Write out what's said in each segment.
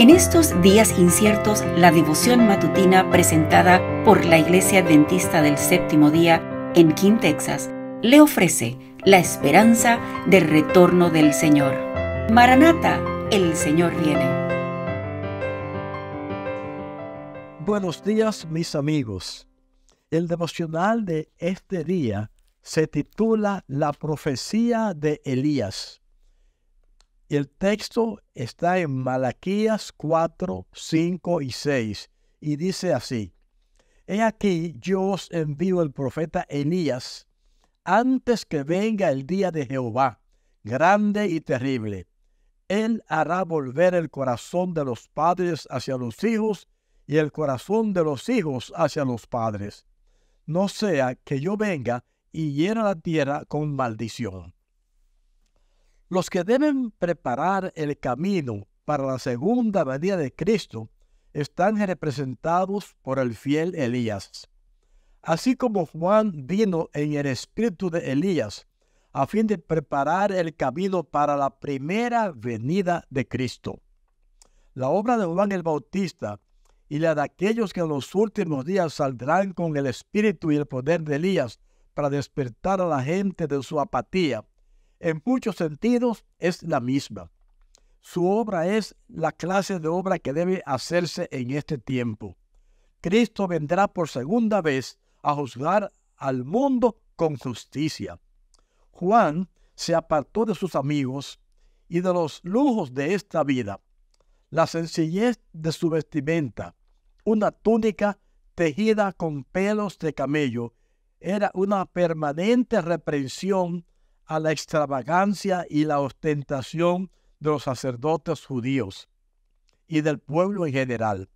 En estos días inciertos, la devoción matutina presentada por la Iglesia Adventista del Séptimo Día en King, Texas, le ofrece la esperanza del retorno del Señor. Maranata, el Señor viene. Buenos días mis amigos. El devocional de este día se titula La profecía de Elías. Y el texto está en Malaquías 4, 5 y 6 y dice así, He aquí yo os envío el profeta Elías antes que venga el día de Jehová, grande y terrible. Él hará volver el corazón de los padres hacia los hijos y el corazón de los hijos hacia los padres. No sea que yo venga y hiera la tierra con maldición. Los que deben preparar el camino para la segunda venida de Cristo están representados por el fiel Elías. Así como Juan vino en el espíritu de Elías a fin de preparar el camino para la primera venida de Cristo. La obra de Juan el Bautista y la de aquellos que en los últimos días saldrán con el espíritu y el poder de Elías para despertar a la gente de su apatía en muchos sentidos es la misma. Su obra es la clase de obra que debe hacerse en este tiempo. Cristo vendrá por segunda vez a juzgar al mundo con justicia. Juan se apartó de sus amigos y de los lujos de esta vida. La sencillez de su vestimenta, una túnica tejida con pelos de camello, era una permanente reprensión a la extravagancia y la ostentación de los sacerdotes judíos y del pueblo en general.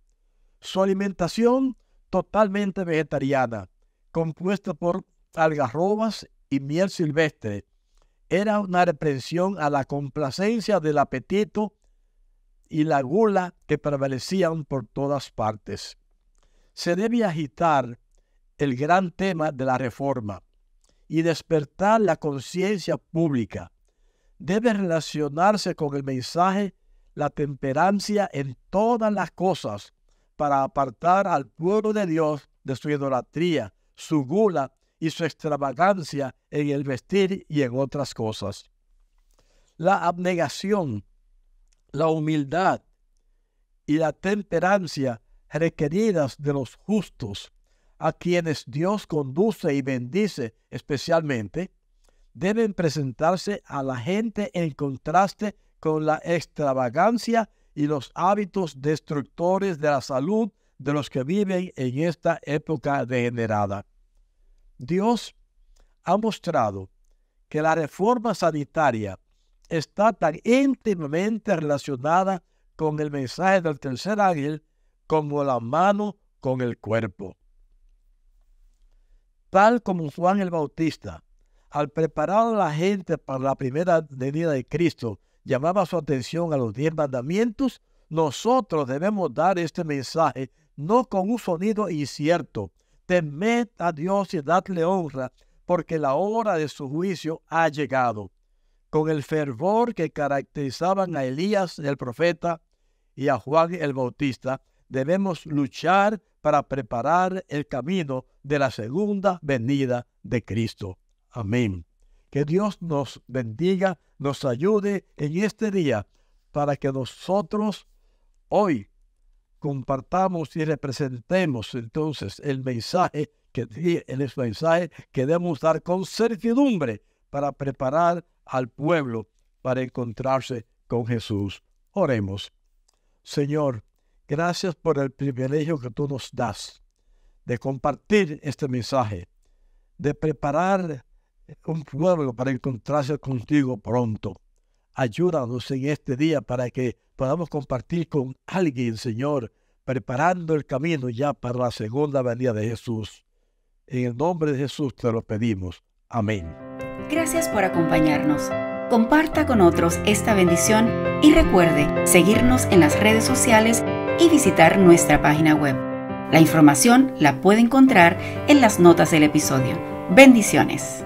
Su alimentación totalmente vegetariana, compuesta por algarrobas y miel silvestre, era una reprensión a la complacencia del apetito y la gula que prevalecían por todas partes. Se debe agitar el gran tema de la reforma, y despertar la conciencia pública. Debe relacionarse con el mensaje la temperancia en todas las cosas para apartar al pueblo de Dios de su idolatría, su gula y su extravagancia en el vestir y en otras cosas. La abnegación, la humildad y la temperancia requeridas de los justos a quienes Dios conduce y bendice especialmente, deben presentarse a la gente en contraste con la extravagancia y los hábitos destructores de la salud de los que viven en esta época degenerada. Dios ha mostrado que la reforma sanitaria está tan íntimamente relacionada con el mensaje del tercer ángel como la mano con el cuerpo tal como Juan el Bautista, al preparar a la gente para la primera venida de Cristo, llamaba su atención a los diez mandamientos, nosotros debemos dar este mensaje no con un sonido incierto. Temed a Dios y dadle honra, porque la hora de su juicio ha llegado. Con el fervor que caracterizaban a Elías el profeta y a Juan el Bautista, debemos luchar para preparar el camino de la segunda venida de Cristo. Amén. Que Dios nos bendiga, nos ayude en este día para que nosotros hoy compartamos y representemos entonces el mensaje que el mensaje que debemos dar con certidumbre para preparar al pueblo para encontrarse con Jesús. Oremos. Señor, Gracias por el privilegio que tú nos das de compartir este mensaje, de preparar un pueblo para encontrarse contigo pronto. Ayúdanos en este día para que podamos compartir con alguien, Señor, preparando el camino ya para la segunda venida de Jesús. En el nombre de Jesús te lo pedimos. Amén. Gracias por acompañarnos. Comparta con otros esta bendición y recuerde seguirnos en las redes sociales y visitar nuestra página web. La información la puede encontrar en las notas del episodio. Bendiciones.